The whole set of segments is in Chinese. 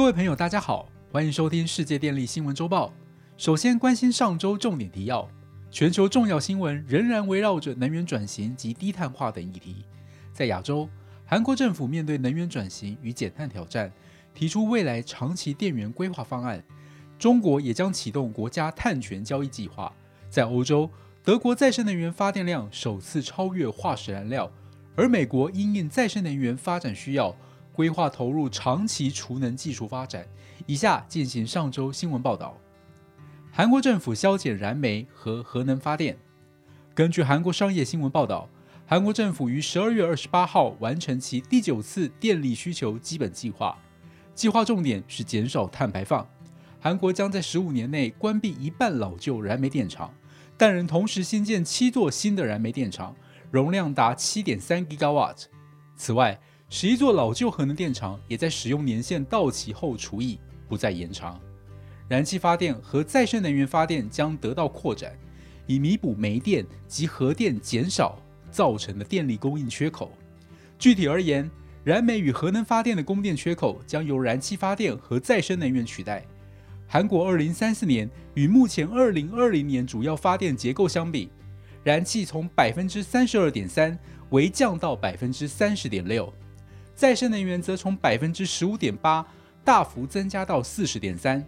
各位朋友，大家好，欢迎收听世界电力新闻周报。首先关心上周重点提要：全球重要新闻仍然围绕着能源转型及低碳化等议题。在亚洲，韩国政府面对能源转型与减碳挑战，提出未来长期电源规划方案。中国也将启动国家碳权交易计划。在欧洲，德国再生能源发电量首次超越化石燃料，而美国因应再生能源发展需要。规划投入长期储能技术发展。以下进行上周新闻报道：韩国政府削减燃煤和核能发电。根据韩国商业新闻报道，韩国政府于十二月二十八号完成其第九次电力需求基本计划，计划重点是减少碳排放。韩国将在十五年内关闭一半老旧燃煤电厂，但仍同时新建七座新的燃煤电厂，容量达七点三 gigawatt。此外，十一座老旧核能电厂也在使用年限到期后除役，不再延长。燃气发电和再生能源发电将得到扩展，以弥补煤电及核电减少造成的电力供应缺口。具体而言，燃煤与核能发电的供电缺口将由燃气发电和再生能源取代。韩国二零三四年与目前二零二零年主要发电结构相比，燃气从百分之三十二点三为降到百分之三十点六。再生能源则从百分之十五点八大幅增加到四十点三，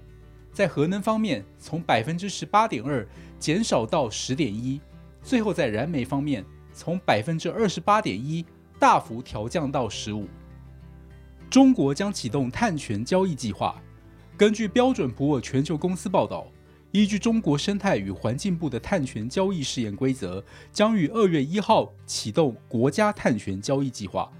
在核能方面从百分之十八点二减少到十点一，最后在燃煤方面从百分之二十八点一大幅调降到十五。中国将启动碳权交易计划。根据标准普尔全球公司报道，依据中国生态与环境部的碳权交易试验规则，将于二月一号启动国家碳权交易计划。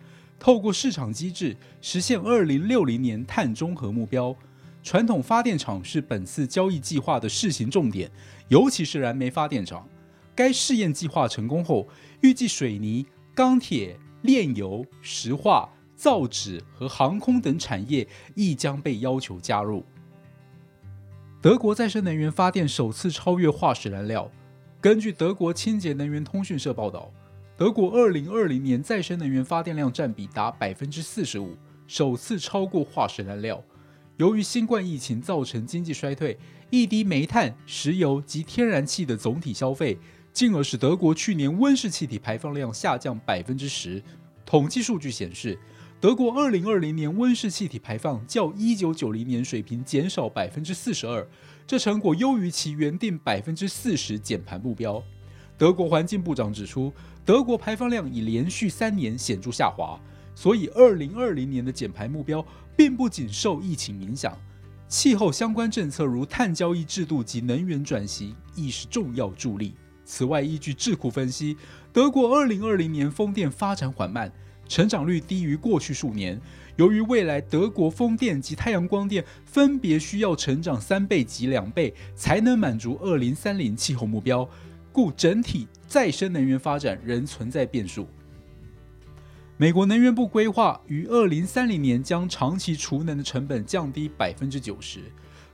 透过市场机制实现二零六零年碳中和目标。传统发电厂是本次交易计划的试行重点，尤其是燃煤发电厂。该试验计划成功后，预计水泥、钢铁、炼油、石化、造纸和航空等产业亦将被要求加入。德国再生能源发电首次超越化石燃料。根据德国清洁能源通讯社报道。德国二零二零年再生能源发电量占比达百分之四十五，首次超过化石燃料。由于新冠疫情造成经济衰退，一滴煤炭、石油及天然气的总体消费，进而使德国去年温室气体排放量下降百分之十。统计数据显示，德国二零二零年温室气体排放较一九九零年水平减少百分之四十二，这成果优于其原定百分之四十减排目标。德国环境部长指出，德国排放量已连续三年显著下滑，所以二零二零年的减排目标并不仅受疫情影响，气候相关政策如碳交易制度及能源转型亦是重要助力。此外，依据智库分析，德国二零二零年风电发展缓慢，成长率低于过去数年。由于未来德国风电及太阳光电分别需要成长三倍及两倍，才能满足二零三零气候目标。故整体再生能源发展仍存在变数。美国能源部规划于二零三零年将长期储能的成本降低百分之九十。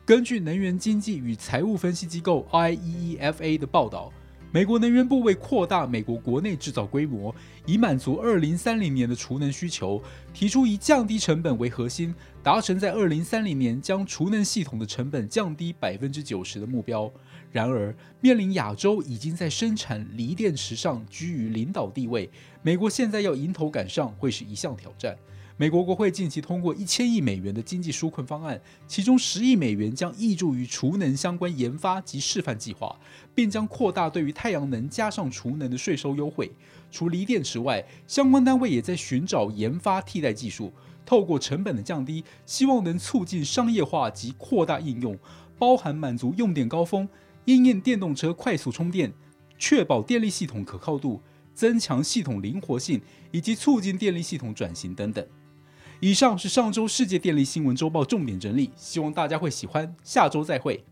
根据能源经济与财务分析机构 IEEFA 的报道。美国能源部为扩大美国国内制造规模，以满足二零三零年的储能需求，提出以降低成本为核心，达成在二零三零年将储能系统的成本降低百分之九十的目标。然而，面临亚洲已经在生产锂电池上居于领导地位，美国现在要迎头赶上，会是一项挑战。美国国会近期通过一千亿美元的经济纾困方案，其中十亿美元将挹注于储能相关研发及示范计划，并将扩大对于太阳能加上储能的税收优惠。除锂电池外，相关单位也在寻找研发替代技术，透过成本的降低，希望能促进商业化及扩大应用，包含满足用电高峰、应用电动车快速充电、确保电力系统可靠度、增强系统灵活性以及促进电力系统转型等等。以上是上周世界电力新闻周报重点整理，希望大家会喜欢。下周再会。